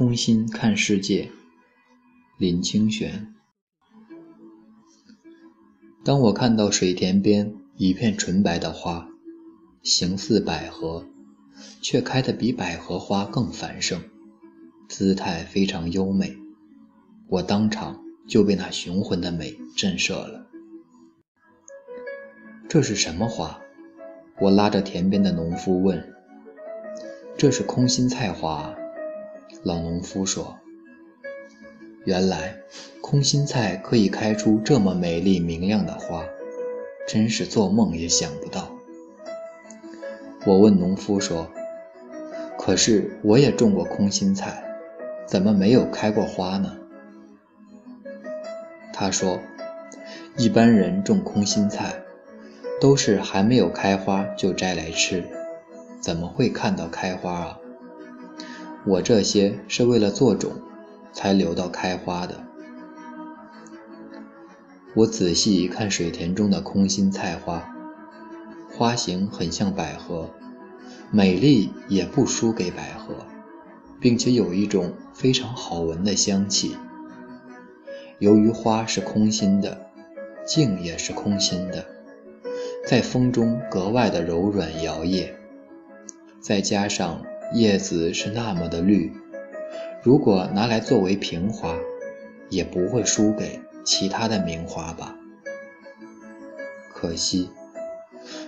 空心看世界，林清玄。当我看到水田边一片纯白的花，形似百合，却开得比百合花更繁盛，姿态非常优美，我当场就被那雄浑的美震慑了。这是什么花？我拉着田边的农夫问。这是空心菜花。老农夫说：“原来空心菜可以开出这么美丽明亮的花，真是做梦也想不到。”我问农夫说：“可是我也种过空心菜，怎么没有开过花呢？”他说：“一般人种空心菜，都是还没有开花就摘来吃，怎么会看到开花啊？”我这些是为了做种，才留到开花的。我仔细一看水田中的空心菜花，花型很像百合，美丽也不输给百合，并且有一种非常好闻的香气。由于花是空心的，茎也是空心的，在风中格外的柔软摇曳，再加上。叶子是那么的绿，如果拿来作为平花，也不会输给其他的名花吧。可惜，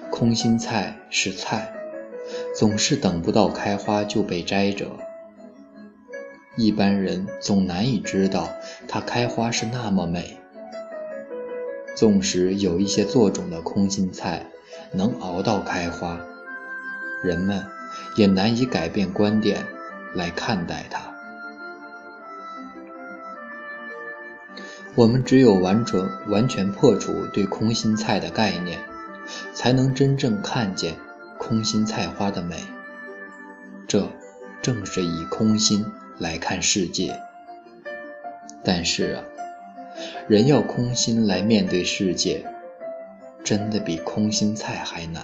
空心菜是菜，总是等不到开花就被摘折。一般人总难以知道它开花是那么美。纵使有一些做种的空心菜能熬到开花，人们。也难以改变观点来看待它。我们只有完全完全破除对空心菜的概念，才能真正看见空心菜花的美。这正是以空心来看世界。但是啊，人要空心来面对世界，真的比空心菜还难。